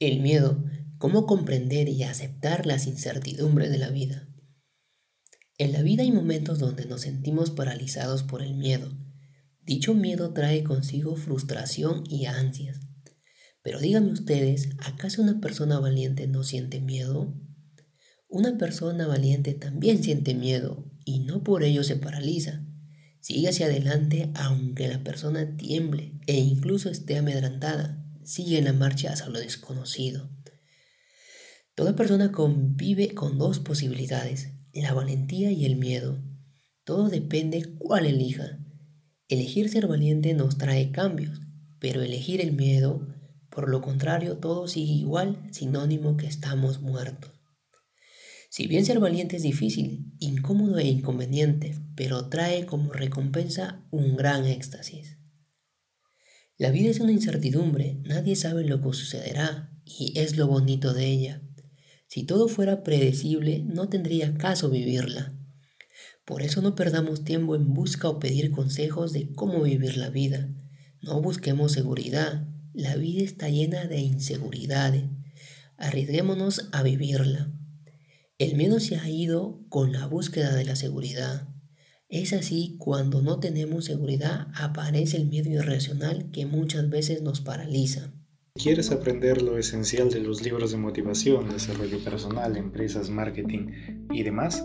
El miedo, cómo comprender y aceptar las incertidumbres de la vida. En la vida hay momentos donde nos sentimos paralizados por el miedo. Dicho miedo trae consigo frustración y ansias. Pero díganme ustedes, ¿acaso una persona valiente no siente miedo? Una persona valiente también siente miedo y no por ello se paraliza. Sigue hacia adelante aunque la persona tiemble e incluso esté amedrantada sigue la marcha hacia lo desconocido. Toda persona convive con dos posibilidades, la valentía y el miedo. Todo depende cuál elija. Elegir ser valiente nos trae cambios, pero elegir el miedo, por lo contrario, todo sigue igual, sinónimo que estamos muertos. Si bien ser valiente es difícil, incómodo e inconveniente, pero trae como recompensa un gran éxtasis. La vida es una incertidumbre, nadie sabe lo que sucederá y es lo bonito de ella. Si todo fuera predecible, no tendría caso vivirla. Por eso no perdamos tiempo en busca o pedir consejos de cómo vivir la vida. No busquemos seguridad. La vida está llena de inseguridades. Arriesguémonos a vivirla. El miedo se ha ido con la búsqueda de la seguridad. Es así cuando no tenemos seguridad aparece el miedo irracional que muchas veces nos paraliza. ¿Quieres aprender lo esencial de los libros de motivación, desarrollo personal, empresas, marketing y demás?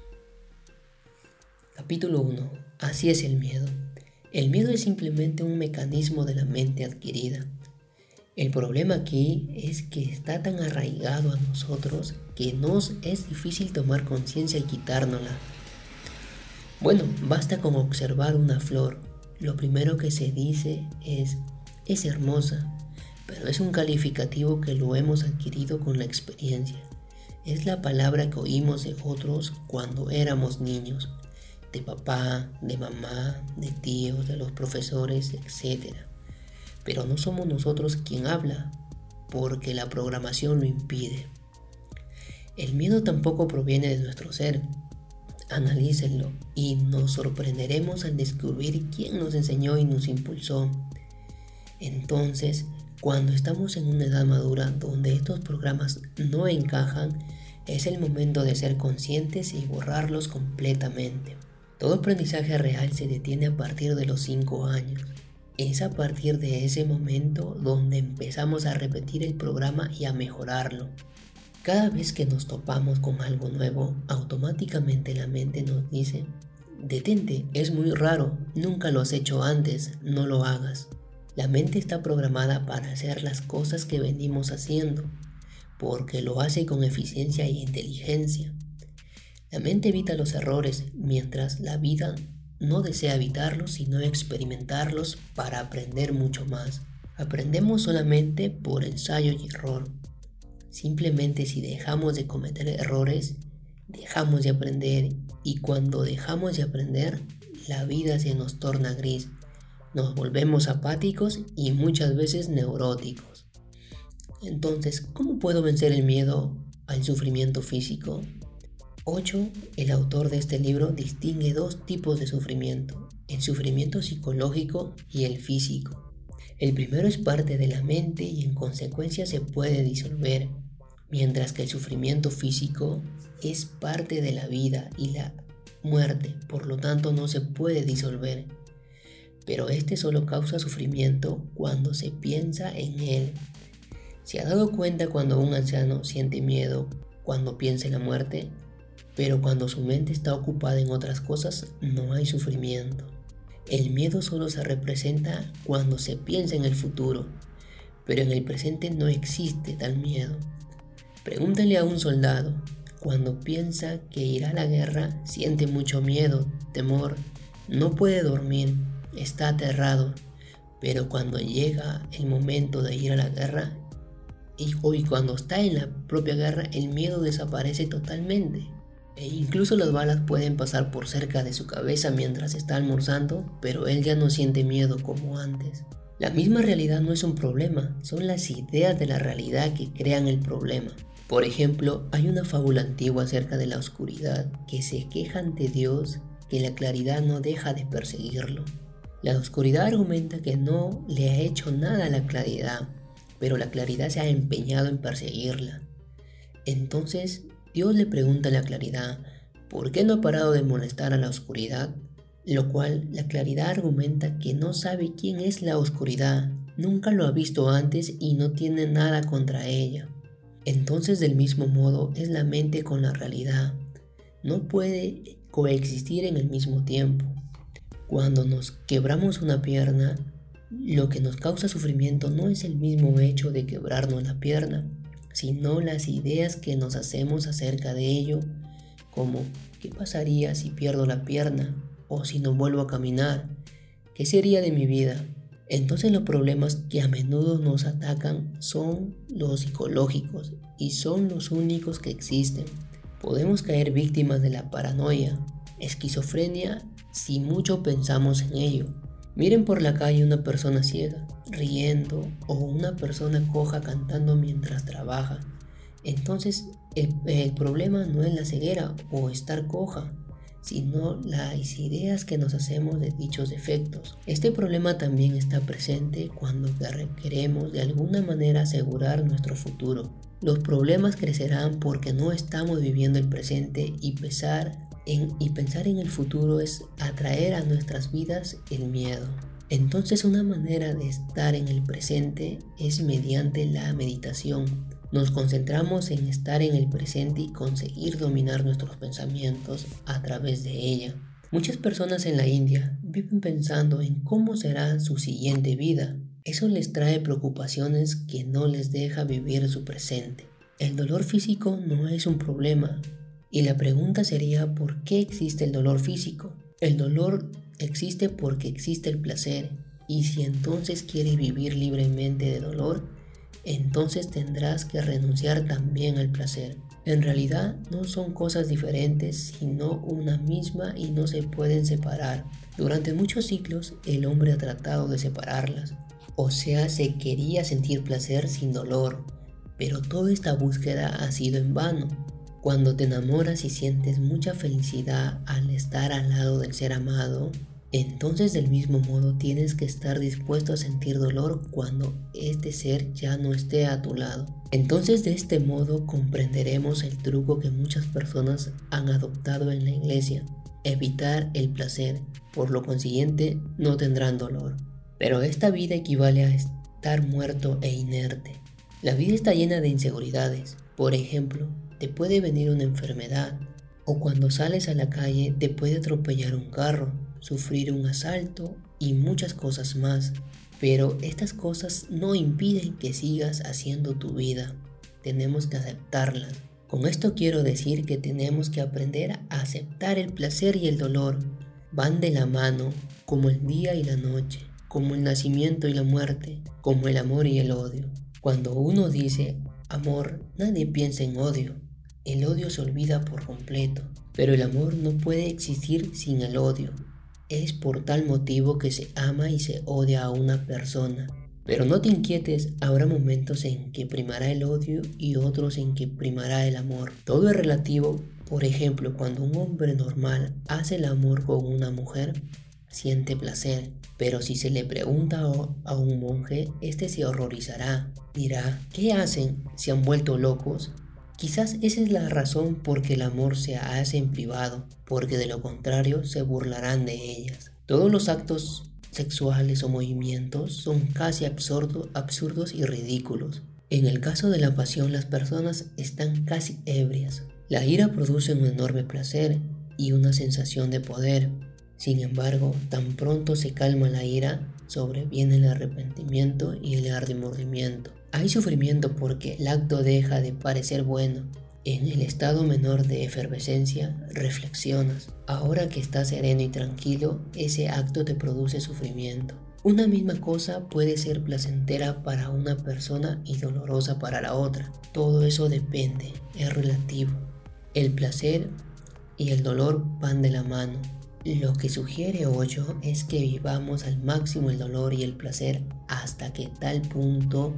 Capítulo 1. Así es el miedo. El miedo es simplemente un mecanismo de la mente adquirida. El problema aquí es que está tan arraigado a nosotros que nos es difícil tomar conciencia y quitárnosla. Bueno, basta con observar una flor. Lo primero que se dice es, es hermosa, pero es un calificativo que lo hemos adquirido con la experiencia. Es la palabra que oímos de otros cuando éramos niños de papá, de mamá, de tíos, de los profesores, etc. Pero no somos nosotros quien habla, porque la programación lo impide. El miedo tampoco proviene de nuestro ser. Analícenlo y nos sorprenderemos al descubrir quién nos enseñó y nos impulsó. Entonces, cuando estamos en una edad madura donde estos programas no encajan, es el momento de ser conscientes y borrarlos completamente. Todo aprendizaje real se detiene a partir de los 5 años. Es a partir de ese momento donde empezamos a repetir el programa y a mejorarlo. Cada vez que nos topamos con algo nuevo, automáticamente la mente nos dice, detente, es muy raro, nunca lo has hecho antes, no lo hagas. La mente está programada para hacer las cosas que venimos haciendo, porque lo hace con eficiencia y inteligencia. La mente evita los errores, mientras la vida no desea evitarlos, sino experimentarlos para aprender mucho más. Aprendemos solamente por ensayo y error. Simplemente si dejamos de cometer errores, dejamos de aprender y cuando dejamos de aprender, la vida se nos torna gris. Nos volvemos apáticos y muchas veces neuróticos. Entonces, ¿cómo puedo vencer el miedo al sufrimiento físico? 8. El autor de este libro distingue dos tipos de sufrimiento, el sufrimiento psicológico y el físico. El primero es parte de la mente y en consecuencia se puede disolver, mientras que el sufrimiento físico es parte de la vida y la muerte, por lo tanto no se puede disolver. Pero este solo causa sufrimiento cuando se piensa en él. ¿Se ha dado cuenta cuando un anciano siente miedo cuando piensa en la muerte? Pero cuando su mente está ocupada en otras cosas, no hay sufrimiento. El miedo solo se representa cuando se piensa en el futuro, pero en el presente no existe tal miedo. Pregúntale a un soldado, cuando piensa que irá a la guerra, siente mucho miedo, temor, no puede dormir, está aterrado, pero cuando llega el momento de ir a la guerra, Y hoy cuando está en la propia guerra, el miedo desaparece totalmente. E incluso las balas pueden pasar por cerca de su cabeza mientras está almorzando, pero él ya no siente miedo como antes. La misma realidad no es un problema, son las ideas de la realidad que crean el problema. Por ejemplo, hay una fábula antigua acerca de la oscuridad que se queja ante Dios que la claridad no deja de perseguirlo. La oscuridad argumenta que no le ha hecho nada a la claridad, pero la claridad se ha empeñado en perseguirla. Entonces Dios le pregunta a la claridad, ¿por qué no ha parado de molestar a la oscuridad? Lo cual la claridad argumenta que no sabe quién es la oscuridad, nunca lo ha visto antes y no tiene nada contra ella. Entonces del mismo modo es la mente con la realidad. No puede coexistir en el mismo tiempo. Cuando nos quebramos una pierna, lo que nos causa sufrimiento no es el mismo hecho de quebrarnos la pierna, sino las ideas que nos hacemos acerca de ello, como ¿qué pasaría si pierdo la pierna? ¿O si no vuelvo a caminar? ¿Qué sería de mi vida? Entonces los problemas que a menudo nos atacan son los psicológicos y son los únicos que existen. Podemos caer víctimas de la paranoia, esquizofrenia si mucho pensamos en ello. Miren por la calle una persona ciega, riendo, o una persona coja cantando mientras trabaja. Entonces el, problema no es la ceguera o estar coja, sino las ideas que nos hacemos de dichos defectos. Este problema también está presente cuando queremos de alguna manera asegurar nuestro futuro. Los problemas crecerán porque no estamos viviendo el presente y pesar y pensar en el futuro es atraer a nuestras vidas el miedo. Entonces una manera de estar en el presente es mediante la meditación. Nos concentramos en estar en el presente y conseguir dominar nuestros pensamientos a través de ella. Muchas personas en la India viven pensando en cómo será su siguiente vida. Eso les trae preocupaciones que no les deja vivir su presente. El dolor físico no es un problema, y la pregunta sería, ¿por qué existe el dolor físico? El dolor existe porque existe el placer. Y si entonces quieres vivir libremente de dolor, entonces tendrás que renunciar también al placer. En realidad no son cosas diferentes, sino una misma y no se pueden separar. Durante muchos siglos el hombre ha tratado de separarlas. O sea, se quería sentir placer sin dolor, pero toda esta búsqueda ha sido en vano. Cuando te enamoras y sientes mucha felicidad al estar al lado del ser amado, entonces del mismo modo tienes que estar dispuesto a sentir dolor cuando este ser ya no esté a tu lado. Entonces de este modo comprenderemos el truco que muchas personas han adoptado en la iglesia, evitar el placer, por lo consiguiente no tendrán dolor. Pero esta vida equivale a estar muerto e inerte. La vida está llena de inseguridades. Por ejemplo, te puede venir una enfermedad o cuando sales a la calle te puede atropellar un carro, sufrir un asalto y muchas cosas más. Pero estas cosas no impiden que sigas haciendo tu vida. Tenemos que aceptarlas. Con esto quiero decir que tenemos que aprender a aceptar el placer y el dolor. Van de la mano como el día y la noche, como el nacimiento y la muerte, como el amor y el odio. Cuando uno dice amor, nadie piensa en odio, el odio se olvida por completo, pero el amor no puede existir sin el odio. Es por tal motivo que se ama y se odia a una persona. Pero no te inquietes, habrá momentos en que primará el odio y otros en que primará el amor. Todo es relativo. Por ejemplo, cuando un hombre normal hace el amor con una mujer, siente placer. Pero si se le pregunta a un monje, este se horrorizará. Dirá, ¿qué hacen? ¿Se han vuelto locos? Quizás esa es la razón por que el amor se hace en privado, porque de lo contrario se burlarán de ellas. Todos los actos sexuales o movimientos son casi absurdos y ridículos. En el caso de la pasión las personas están casi ebrias. La ira produce un enorme placer y una sensación de poder. Sin embargo, tan pronto se calma la ira, sobreviene el arrepentimiento y el remordimiento. Hay sufrimiento porque el acto deja de parecer bueno. En el estado menor de efervescencia, reflexionas. Ahora que estás sereno y tranquilo, ese acto te produce sufrimiento. Una misma cosa puede ser placentera para una persona y dolorosa para la otra. Todo eso depende, es relativo. El placer y el dolor van de la mano. Lo que sugiere Ocho es que vivamos al máximo el dolor y el placer hasta que tal punto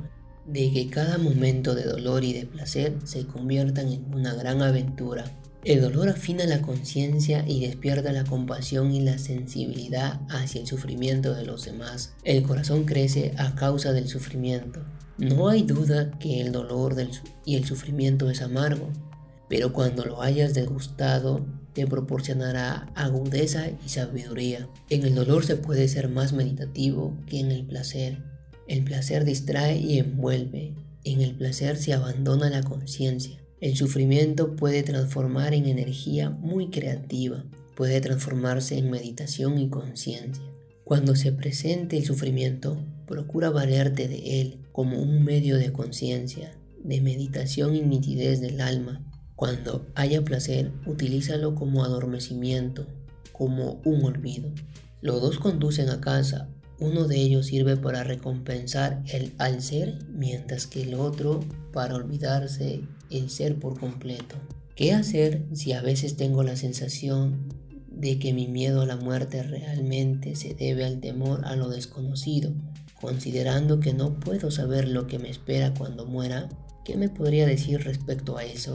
de que cada momento de dolor y de placer se conviertan en una gran aventura. El dolor afina la conciencia y despierta la compasión y la sensibilidad hacia el sufrimiento de los demás. El corazón crece a causa del sufrimiento. No hay duda que el dolor y el sufrimiento es amargo, pero cuando lo hayas degustado te proporcionará agudeza y sabiduría. En el dolor se puede ser más meditativo que en el placer. El placer distrae y envuelve. En el placer se abandona la conciencia. El sufrimiento puede transformar en energía muy creativa, puede transformarse en meditación y conciencia. Cuando se presente el sufrimiento, procura valerte de él como un medio de conciencia, de meditación y nitidez del alma. Cuando haya placer, utilízalo como adormecimiento, como un olvido. Los dos conducen a casa, uno de ellos sirve para recompensar el al ser, mientras que el otro para olvidarse el ser por completo. ¿Qué hacer si a veces tengo la sensación de que mi miedo a la muerte realmente se debe al temor a lo desconocido, considerando que no puedo saber lo que me espera cuando muera? ¿Qué me podría decir respecto a eso?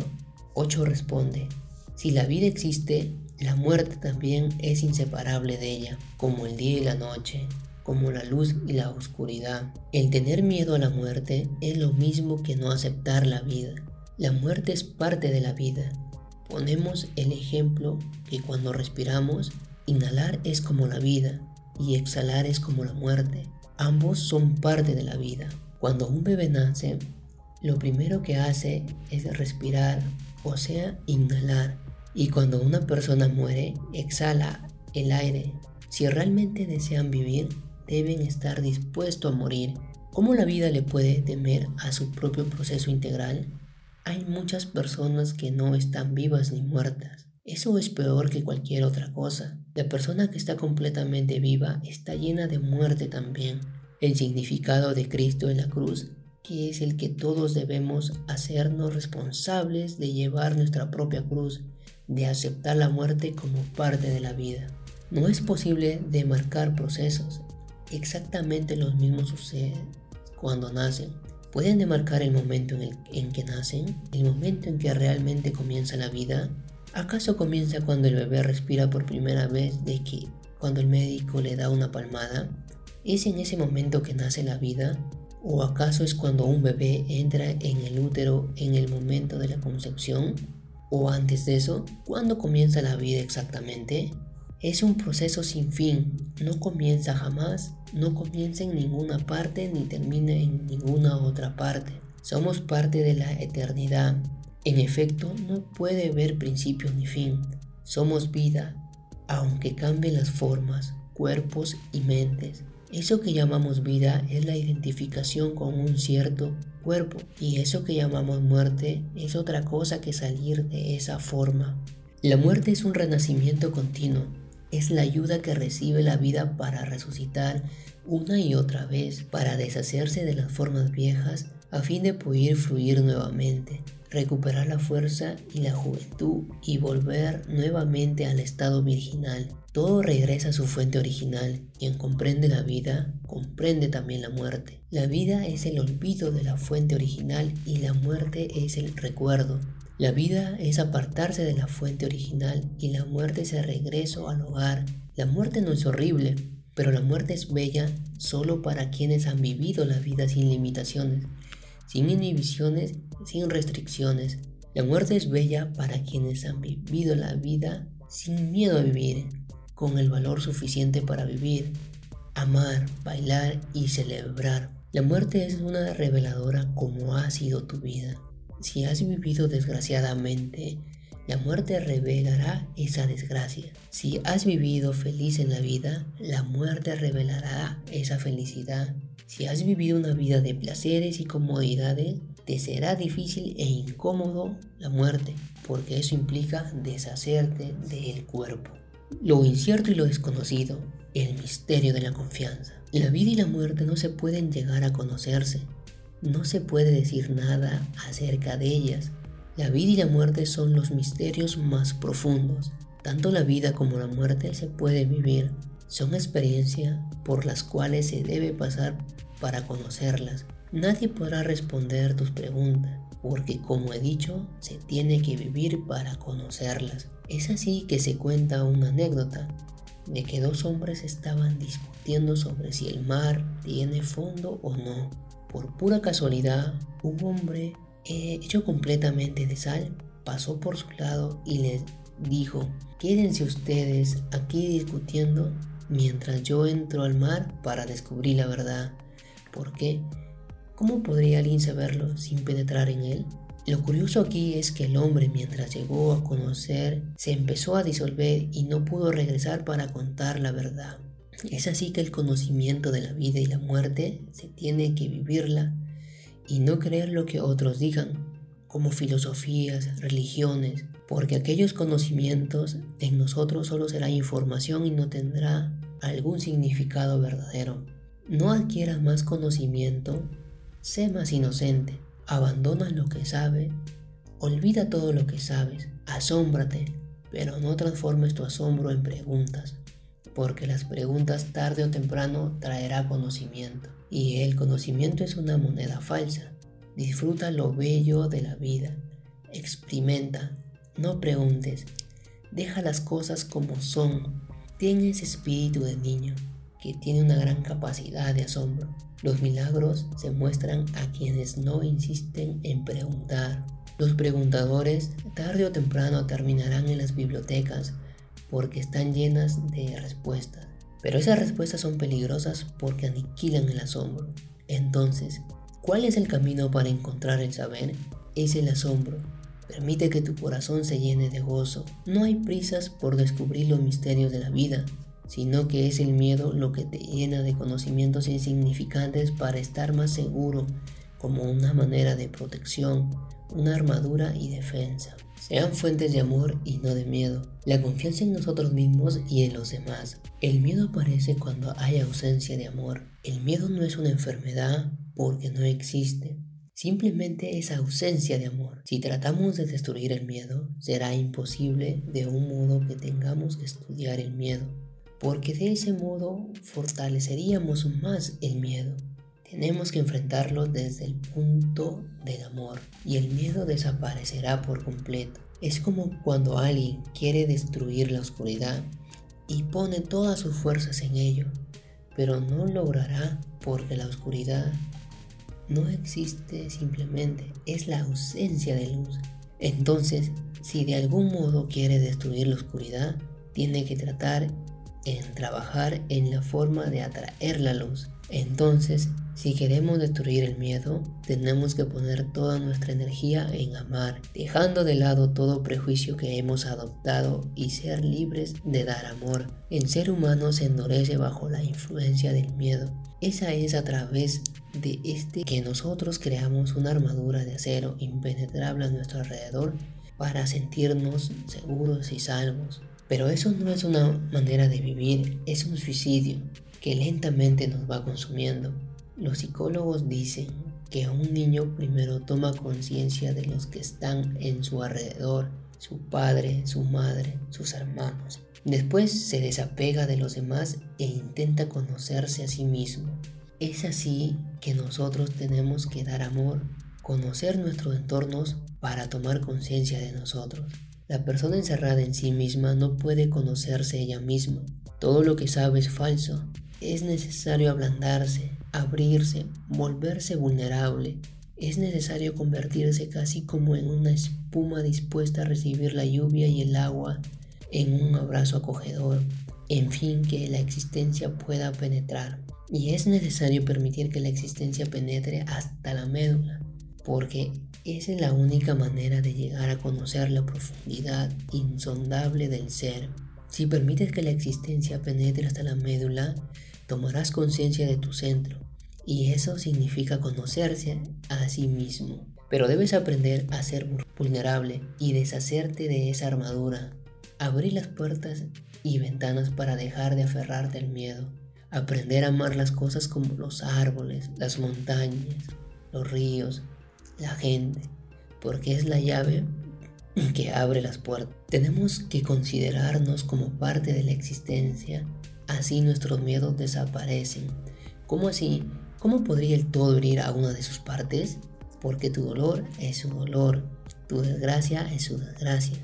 8 responde, si la vida existe, la muerte también es inseparable de ella, como el día y la noche como la luz y la oscuridad. El tener miedo a la muerte es lo mismo que no aceptar la vida. La muerte es parte de la vida. Ponemos el ejemplo que cuando respiramos, inhalar es como la vida y exhalar es como la muerte. Ambos son parte de la vida. Cuando un bebé nace, lo primero que hace es respirar, o sea, inhalar. Y cuando una persona muere, exhala el aire. Si realmente desean vivir, deben estar dispuestos a morir. ¿Cómo la vida le puede temer a su propio proceso integral? Hay muchas personas que no están vivas ni muertas. Eso es peor que cualquier otra cosa. La persona que está completamente viva está llena de muerte también. El significado de Cristo en la cruz, que es el que todos debemos hacernos responsables de llevar nuestra propia cruz, de aceptar la muerte como parte de la vida. No es posible demarcar procesos, exactamente los mismos suceden cuando nacen. ¿Pueden demarcar el momento en, el, en que nacen? ¿El momento en que realmente comienza la vida? ¿Acaso comienza cuando el bebé respira por primera vez de que cuando el médico le da una palmada? ¿Es en ese momento que nace la vida? ¿O acaso es cuando un bebé entra en el útero en el momento de la concepción? ¿O antes de eso? ¿Cuándo comienza la vida exactamente? Es un proceso sin fin, no comienza jamás, no comienza en ninguna parte ni termina en ninguna otra parte. Somos parte de la eternidad. En efecto, no puede haber principio ni fin. Somos vida, aunque cambien las formas, cuerpos y mentes. Eso que llamamos vida es la identificación con un cierto cuerpo y eso que llamamos muerte es otra cosa que salir de esa forma. La muerte es un renacimiento continuo, es la ayuda que recibe la vida para resucitar una y otra vez, para deshacerse de las formas viejas a fin de poder fluir nuevamente, recuperar la fuerza y la juventud y volver nuevamente al estado virginal. Todo regresa a su fuente original. Quien comprende la vida, comprende también la muerte. La vida es el olvido de la fuente original y la muerte es el recuerdo. La vida es apartarse de la fuente original y la muerte es el regreso al hogar. La muerte no es horrible, pero la muerte es bella solo para quienes han vivido la vida sin limitaciones, sin inhibiciones, sin restricciones. La muerte es bella para quienes han vivido la vida sin miedo a vivir, con el valor suficiente para vivir, amar, bailar y celebrar. La muerte es una reveladora como ha sido tu vida. Si has vivido desgraciadamente, la muerte revelará esa desgracia. Si has vivido feliz en la vida, la muerte revelará esa felicidad. Si has vivido una vida de placeres y comodidades, te será difícil e incómodo la muerte, porque eso implica deshacerte del cuerpo. Lo incierto y lo desconocido, el misterio de la confianza. La vida y la muerte no se pueden llegar a conocerse, no se puede decir nada acerca de ellas. La vida y la muerte son los misterios más profundos. Tanto la vida como la muerte se puede vivir. Son experiencias por las cuales se debe pasar para conocerlas. Nadie podrá responder tus preguntas, porque como he dicho, se tiene que vivir para conocerlas. Es así que se cuenta una anécdota de que dos hombres estaban discutiendo sobre si el mar tiene fondo o no. Por pura casualidad, un hombre eh, hecho completamente de sal pasó por su lado y les dijo, quédense ustedes aquí discutiendo mientras yo entro al mar para descubrir la verdad. ¿Por qué? ¿Cómo podría alguien saberlo sin penetrar en él? Lo curioso aquí es que el hombre mientras llegó a conocer se empezó a disolver y no pudo regresar para contar la verdad. Es así que el conocimiento de la vida y la muerte se tiene que vivirla y no creer lo que otros digan, como filosofías, religiones, porque aquellos conocimientos en nosotros solo será información y no tendrá algún significado verdadero. No adquieras más conocimiento, sé más inocente. Abandona lo que sabes, olvida todo lo que sabes, asómbrate, pero no transformes tu asombro en preguntas, porque las preguntas tarde o temprano traerá conocimiento, y el conocimiento es una moneda falsa. Disfruta lo bello de la vida, experimenta, no preguntes, deja las cosas como son, ten ese espíritu de niño que tiene una gran capacidad de asombro. Los milagros se muestran a quienes no insisten en preguntar. Los preguntadores tarde o temprano terminarán en las bibliotecas porque están llenas de respuestas. Pero esas respuestas son peligrosas porque aniquilan el asombro. Entonces, ¿cuál es el camino para encontrar el saber? Es el asombro. Permite que tu corazón se llene de gozo. No hay prisas por descubrir los misterios de la vida sino que es el miedo lo que te llena de conocimientos insignificantes para estar más seguro como una manera de protección, una armadura y defensa. Sean fuentes de amor y no de miedo. La confianza en nosotros mismos y en los demás. El miedo aparece cuando hay ausencia de amor. El miedo no es una enfermedad porque no existe. Simplemente es ausencia de amor. Si tratamos de destruir el miedo, será imposible de un modo que tengamos que estudiar el miedo porque de ese modo fortaleceríamos más el miedo. Tenemos que enfrentarlo desde el punto del amor y el miedo desaparecerá por completo. Es como cuando alguien quiere destruir la oscuridad y pone todas sus fuerzas en ello, pero no logrará porque la oscuridad no existe simplemente, es la ausencia de luz. Entonces, si de algún modo quiere destruir la oscuridad, tiene que tratar en trabajar en la forma de atraer la luz. Entonces, si queremos destruir el miedo, tenemos que poner toda nuestra energía en amar, dejando de lado todo prejuicio que hemos adoptado y ser libres de dar amor. El ser humano se endurece bajo la influencia del miedo. Esa es a través de este que nosotros creamos una armadura de acero impenetrable a nuestro alrededor para sentirnos seguros y salvos. Pero eso no es una manera de vivir, es un suicidio que lentamente nos va consumiendo. Los psicólogos dicen que un niño primero toma conciencia de los que están en su alrededor, su padre, su madre, sus hermanos. Después se desapega de los demás e intenta conocerse a sí mismo. Es así que nosotros tenemos que dar amor, conocer nuestros entornos para tomar conciencia de nosotros. La persona encerrada en sí misma no puede conocerse ella misma. Todo lo que sabe es falso. Es necesario ablandarse, abrirse, volverse vulnerable. Es necesario convertirse casi como en una espuma dispuesta a recibir la lluvia y el agua en un abrazo acogedor. En fin, que la existencia pueda penetrar. Y es necesario permitir que la existencia penetre hasta la médula, porque esa es la única manera de llegar a conocer la profundidad insondable del ser. Si permites que la existencia penetre hasta la médula, tomarás conciencia de tu centro, y eso significa conocerse a sí mismo. Pero debes aprender a ser vulnerable y deshacerte de esa armadura. Abrir las puertas y ventanas para dejar de aferrarte al miedo. Aprender a amar las cosas como los árboles, las montañas, los ríos, la gente, porque es la llave que abre las puertas. Tenemos que considerarnos como parte de la existencia, así nuestros miedos desaparecen. ¿Cómo así? ¿Cómo podría el todo herir a una de sus partes? Porque tu dolor es su dolor, tu desgracia es su desgracia.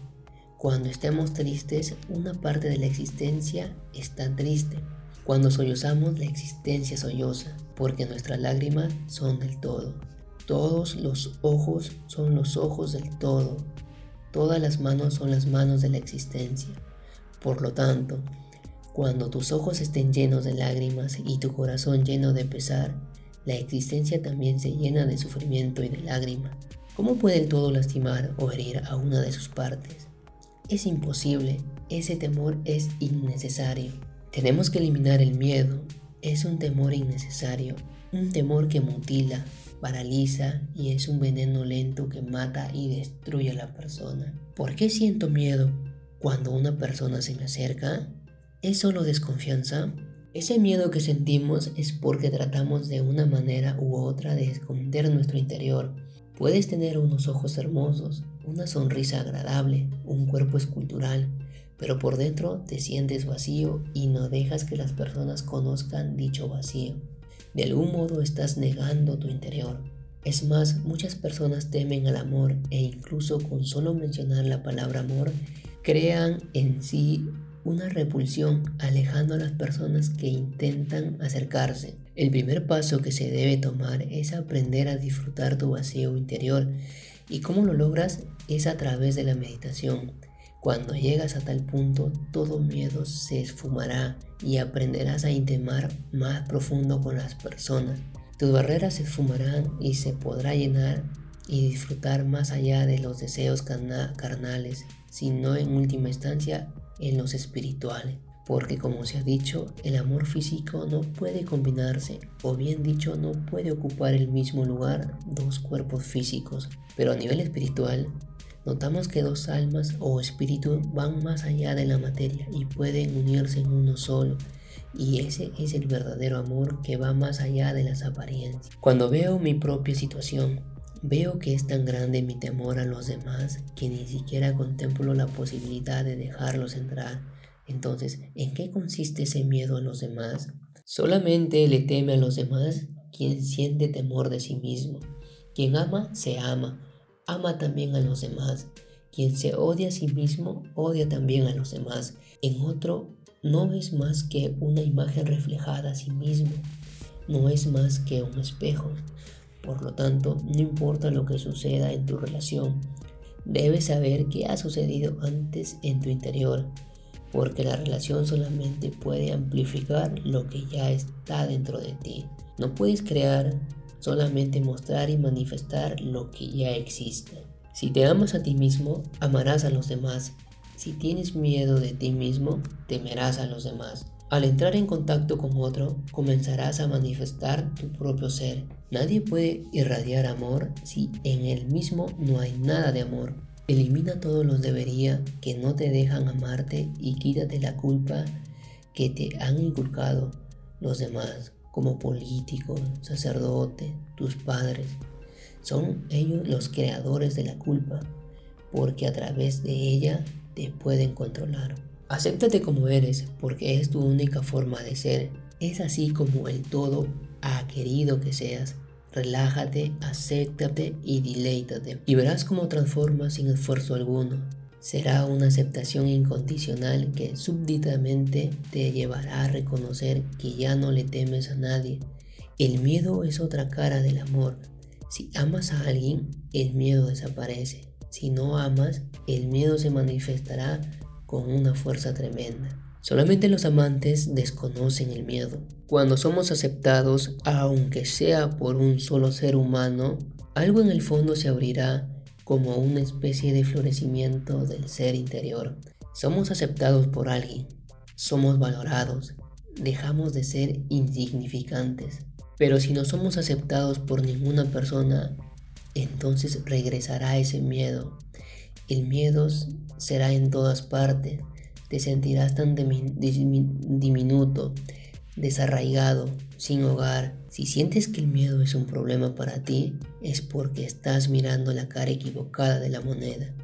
Cuando estemos tristes, una parte de la existencia está triste. Cuando sollozamos, la existencia solloza, porque nuestras lágrimas son del todo. Todos los ojos son los ojos del todo. Todas las manos son las manos de la existencia. Por lo tanto, cuando tus ojos estén llenos de lágrimas y tu corazón lleno de pesar, la existencia también se llena de sufrimiento y de lágrimas. ¿Cómo puede el todo lastimar o herir a una de sus partes? Es imposible, ese temor es innecesario. Tenemos que eliminar el miedo, es un temor innecesario, un temor que mutila, paraliza y es un veneno lento que mata y destruye a la persona. ¿Por qué siento miedo cuando una persona se me acerca? ¿Es solo desconfianza? Ese miedo que sentimos es porque tratamos de una manera u otra de esconder nuestro interior. Puedes tener unos ojos hermosos, una sonrisa agradable, un cuerpo escultural, pero por dentro te sientes vacío y no dejas que las personas conozcan dicho vacío. De algún modo estás negando tu interior. Es más, muchas personas temen al amor e incluso con solo mencionar la palabra amor, crean en sí una repulsión alejando a las personas que intentan acercarse. El primer paso que se debe tomar es aprender a disfrutar tu vacío interior y cómo lo logras es a través de la meditación. Cuando llegas a tal punto, todo miedo se esfumará y aprenderás a intimar más profundo con las personas. Tus barreras se esfumarán y se podrá llenar y disfrutar más allá de los deseos carnales, sino en última instancia en los espirituales. Porque como se ha dicho, el amor físico no puede combinarse, o bien dicho, no puede ocupar el mismo lugar dos cuerpos físicos. Pero a nivel espiritual, Notamos que dos almas o espíritus van más allá de la materia y pueden unirse en uno solo. Y ese es el verdadero amor que va más allá de las apariencias. Cuando veo mi propia situación, veo que es tan grande mi temor a los demás que ni siquiera contemplo la posibilidad de dejarlos entrar. Entonces, ¿en qué consiste ese miedo a los demás? Solamente le teme a los demás quien siente temor de sí mismo. Quien ama, se ama ama también a los demás. Quien se odia a sí mismo, odia también a los demás. En otro, no es más que una imagen reflejada a sí mismo. No es más que un espejo. Por lo tanto, no importa lo que suceda en tu relación, debes saber qué ha sucedido antes en tu interior, porque la relación solamente puede amplificar lo que ya está dentro de ti. No puedes crear solamente mostrar y manifestar lo que ya existe. Si te amas a ti mismo, amarás a los demás. Si tienes miedo de ti mismo, temerás a los demás. Al entrar en contacto con otro, comenzarás a manifestar tu propio ser. Nadie puede irradiar amor si en él mismo no hay nada de amor. Elimina todos los debería que no te dejan amarte y quítate la culpa que te han inculcado los demás como político, sacerdote, tus padres. Son ellos los creadores de la culpa, porque a través de ella te pueden controlar. Acéptate como eres, porque es tu única forma de ser. Es así como el todo ha querido que seas. Relájate, acéptate y dileítate. Y verás cómo transformas sin esfuerzo alguno será una aceptación incondicional que súbditamente te llevará a reconocer que ya no le temes a nadie. El miedo es otra cara del amor. Si amas a alguien, el miedo desaparece. Si no amas, el miedo se manifestará con una fuerza tremenda. Solamente los amantes desconocen el miedo. Cuando somos aceptados, aunque sea por un solo ser humano, algo en el fondo se abrirá como una especie de florecimiento del ser interior. Somos aceptados por alguien, somos valorados, dejamos de ser insignificantes. Pero si no somos aceptados por ninguna persona, entonces regresará ese miedo. El miedo será en todas partes. Te sentirás tan diminuto, desarraigado, sin hogar, si sientes que el miedo es un problema para ti, es porque estás mirando la cara equivocada de la moneda.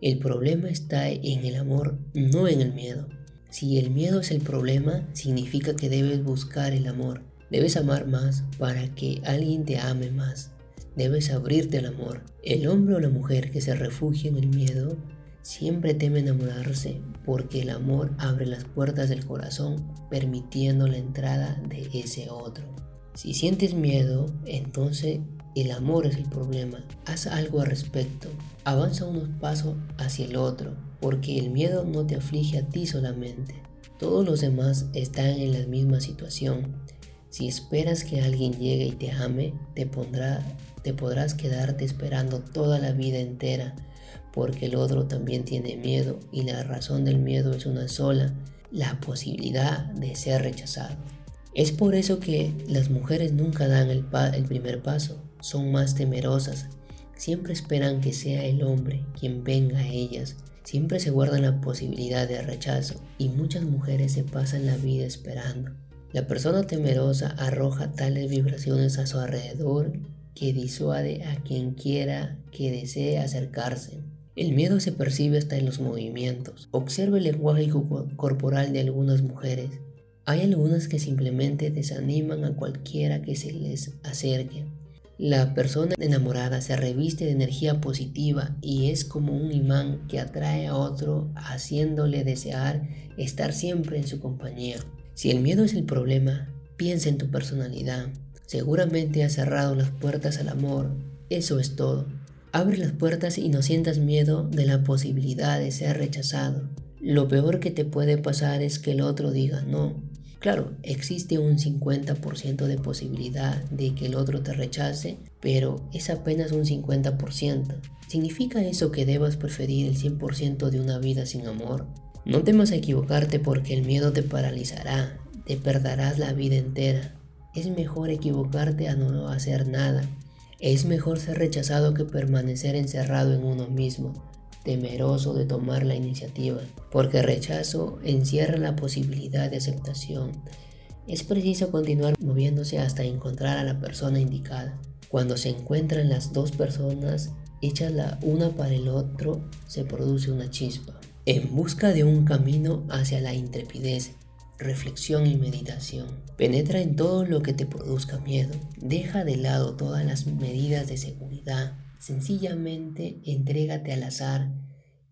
El problema está en el amor, no en el miedo. Si el miedo es el problema, significa que debes buscar el amor. Debes amar más para que alguien te ame más. Debes abrirte al amor. El hombre o la mujer que se refugia en el miedo siempre teme enamorarse porque el amor abre las puertas del corazón permitiendo la entrada de ese otro. Si sientes miedo, entonces el amor es el problema. Haz algo al respecto. Avanza unos pasos hacia el otro, porque el miedo no te aflige a ti solamente. Todos los demás están en la misma situación. Si esperas que alguien llegue y te ame, te, pondrá, te podrás quedarte esperando toda la vida entera, porque el otro también tiene miedo y la razón del miedo es una sola, la posibilidad de ser rechazado. Es por eso que las mujeres nunca dan el, el primer paso, son más temerosas, siempre esperan que sea el hombre quien venga a ellas, siempre se guardan la posibilidad de rechazo y muchas mujeres se pasan la vida esperando. La persona temerosa arroja tales vibraciones a su alrededor que disuade a quien quiera que desee acercarse. El miedo se percibe hasta en los movimientos. Observa el lenguaje corporal de algunas mujeres. Hay algunas que simplemente desaniman a cualquiera que se les acerque. La persona enamorada se reviste de energía positiva y es como un imán que atrae a otro haciéndole desear estar siempre en su compañía. Si el miedo es el problema, piensa en tu personalidad. Seguramente has cerrado las puertas al amor. Eso es todo. Abre las puertas y no sientas miedo de la posibilidad de ser rechazado. Lo peor que te puede pasar es que el otro diga no, Claro, existe un 50% de posibilidad de que el otro te rechace, pero es apenas un 50%. ¿Significa eso que debas preferir el 100% de una vida sin amor? No temas a equivocarte porque el miedo te paralizará, te perderás la vida entera. Es mejor equivocarte a no hacer nada. Es mejor ser rechazado que permanecer encerrado en uno mismo temeroso de tomar la iniciativa, porque rechazo encierra la posibilidad de aceptación. Es preciso continuar moviéndose hasta encontrar a la persona indicada. Cuando se encuentran las dos personas hechas la una para el otro, se produce una chispa. En busca de un camino hacia la intrepidez, reflexión y meditación. Penetra en todo lo que te produzca miedo. Deja de lado todas las medidas de seguridad Sencillamente entrégate al azar.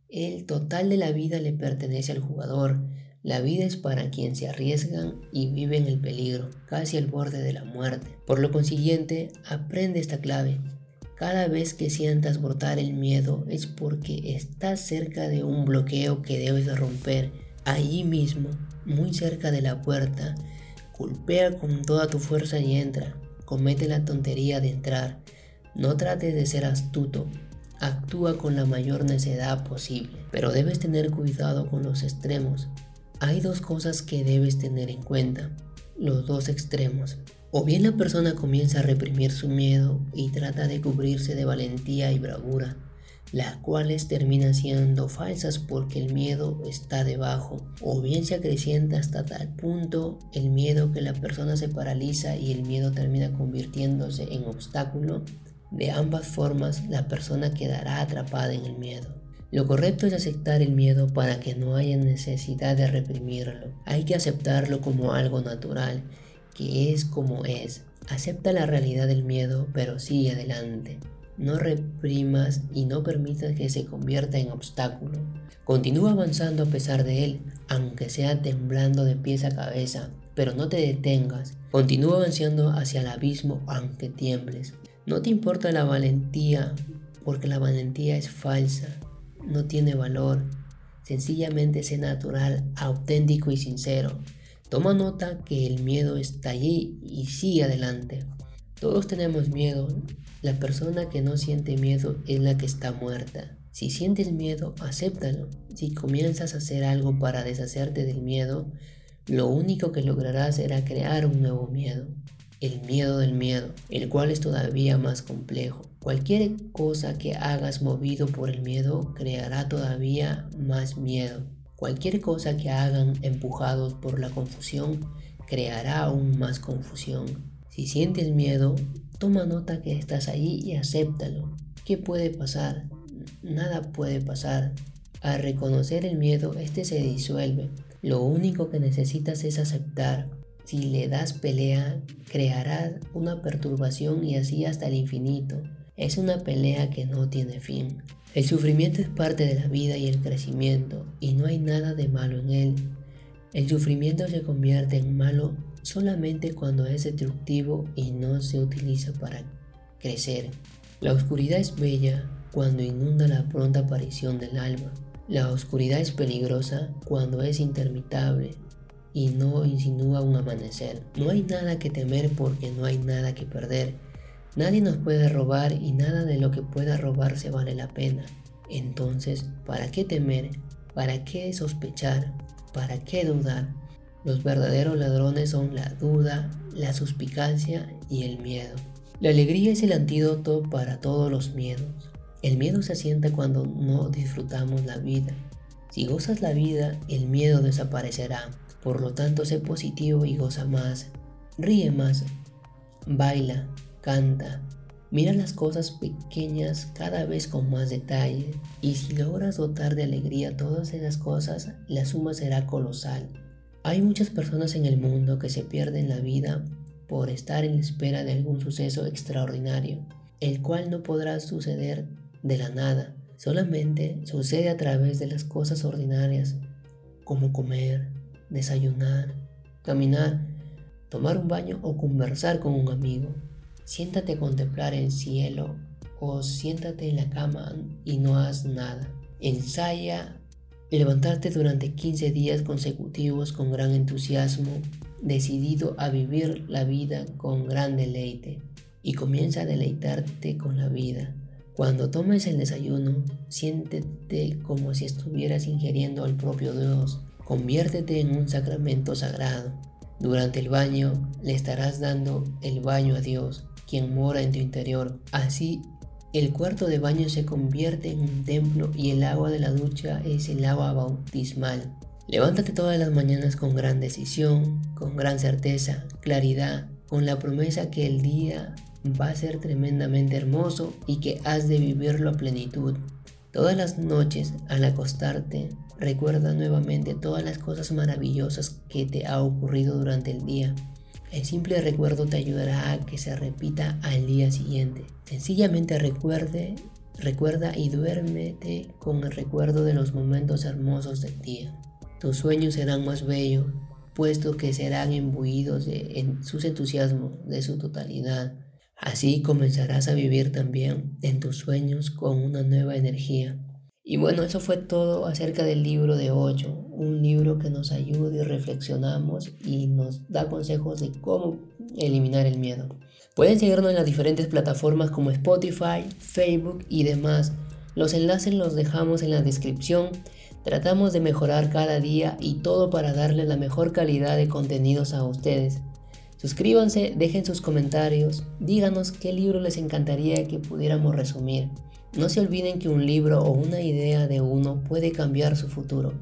El total de la vida le pertenece al jugador. La vida es para quien se arriesgan y viven el peligro, casi al borde de la muerte. Por lo consiguiente, aprende esta clave. Cada vez que sientas brotar el miedo es porque estás cerca de un bloqueo que debes romper. Allí mismo, muy cerca de la puerta, golpea con toda tu fuerza y entra. Comete la tontería de entrar. No trates de ser astuto, actúa con la mayor necedad posible, pero debes tener cuidado con los extremos. Hay dos cosas que debes tener en cuenta, los dos extremos. O bien la persona comienza a reprimir su miedo y trata de cubrirse de valentía y bravura, las cuales terminan siendo falsas porque el miedo está debajo, o bien se acrecienta hasta tal punto el miedo que la persona se paraliza y el miedo termina convirtiéndose en obstáculo de ambas formas, la persona quedará atrapada en el miedo. Lo correcto es aceptar el miedo para que no haya necesidad de reprimirlo. Hay que aceptarlo como algo natural, que es como es. Acepta la realidad del miedo, pero sigue adelante. No reprimas y no permitas que se convierta en obstáculo. Continúa avanzando a pesar de él, aunque sea temblando de pies a cabeza, pero no te detengas. Continúa avanzando hacia el abismo aunque tiembles. No te importa la valentía, porque la valentía es falsa, no tiene valor. Sencillamente sé natural, auténtico y sincero. Toma nota que el miedo está allí y sigue adelante. Todos tenemos miedo. La persona que no siente miedo es la que está muerta. Si sientes miedo, acéptalo. Si comienzas a hacer algo para deshacerte del miedo, lo único que lograrás será crear un nuevo miedo el miedo del miedo, el cual es todavía más complejo. Cualquier cosa que hagas movido por el miedo creará todavía más miedo. Cualquier cosa que hagan empujados por la confusión creará aún más confusión. Si sientes miedo, toma nota que estás ahí y acéptalo. ¿Qué puede pasar? Nada puede pasar. Al reconocer el miedo, este se disuelve. Lo único que necesitas es aceptar. Si le das pelea, crearás una perturbación y así hasta el infinito. Es una pelea que no tiene fin. El sufrimiento es parte de la vida y el crecimiento, y no hay nada de malo en él. El sufrimiento se convierte en malo solamente cuando es destructivo y no se utiliza para crecer. La oscuridad es bella cuando inunda la pronta aparición del alma. La oscuridad es peligrosa cuando es intermitable y no insinúa un amanecer. No hay nada que temer porque no hay nada que perder. Nadie nos puede robar y nada de lo que pueda robarse vale la pena. Entonces, ¿para qué temer? ¿Para qué sospechar? ¿Para qué dudar? Los verdaderos ladrones son la duda, la suspicacia y el miedo. La alegría es el antídoto para todos los miedos. El miedo se asienta cuando no disfrutamos la vida. Si gozas la vida, el miedo desaparecerá. Por lo tanto, sé positivo y goza más. Ríe más. Baila, canta. Mira las cosas pequeñas cada vez con más detalle. Y si logras dotar de alegría todas esas cosas, la suma será colosal. Hay muchas personas en el mundo que se pierden la vida por estar en espera de algún suceso extraordinario, el cual no podrá suceder de la nada, solamente sucede a través de las cosas ordinarias, como comer, desayunar, caminar, tomar un baño o conversar con un amigo. Siéntate a contemplar el cielo o siéntate en la cama y no haz nada. Ensaya levantarte durante 15 días consecutivos con gran entusiasmo, decidido a vivir la vida con gran deleite y comienza a deleitarte con la vida. Cuando tomes el desayuno, siéntete como si estuvieras ingiriendo al propio Dios. Conviértete en un sacramento sagrado. Durante el baño le estarás dando el baño a Dios, quien mora en tu interior. Así, el cuarto de baño se convierte en un templo y el agua de la ducha es el agua bautismal. Levántate todas las mañanas con gran decisión, con gran certeza, claridad, con la promesa que el día va a ser tremendamente hermoso y que has de vivirlo a plenitud. Todas las noches al acostarte, recuerda nuevamente todas las cosas maravillosas que te ha ocurrido durante el día. El simple recuerdo te ayudará a que se repita al día siguiente. Sencillamente recuerde, recuerda y duérmete con el recuerdo de los momentos hermosos del día. Tus sueños serán más bellos, puesto que serán imbuidos de en sus entusiasmos, de su totalidad. Así comenzarás a vivir también en tus sueños con una nueva energía. Y bueno, eso fue todo acerca del libro de 8, un libro que nos ayuda y reflexionamos y nos da consejos de cómo eliminar el miedo. Pueden seguirnos en las diferentes plataformas como Spotify, Facebook y demás. Los enlaces los dejamos en la descripción. Tratamos de mejorar cada día y todo para darle la mejor calidad de contenidos a ustedes. Suscríbanse, dejen sus comentarios, díganos qué libro les encantaría que pudiéramos resumir. No se olviden que un libro o una idea de uno puede cambiar su futuro.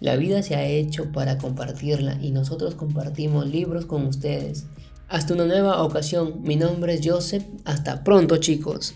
La vida se ha hecho para compartirla y nosotros compartimos libros con ustedes. Hasta una nueva ocasión, mi nombre es Joseph, hasta pronto chicos.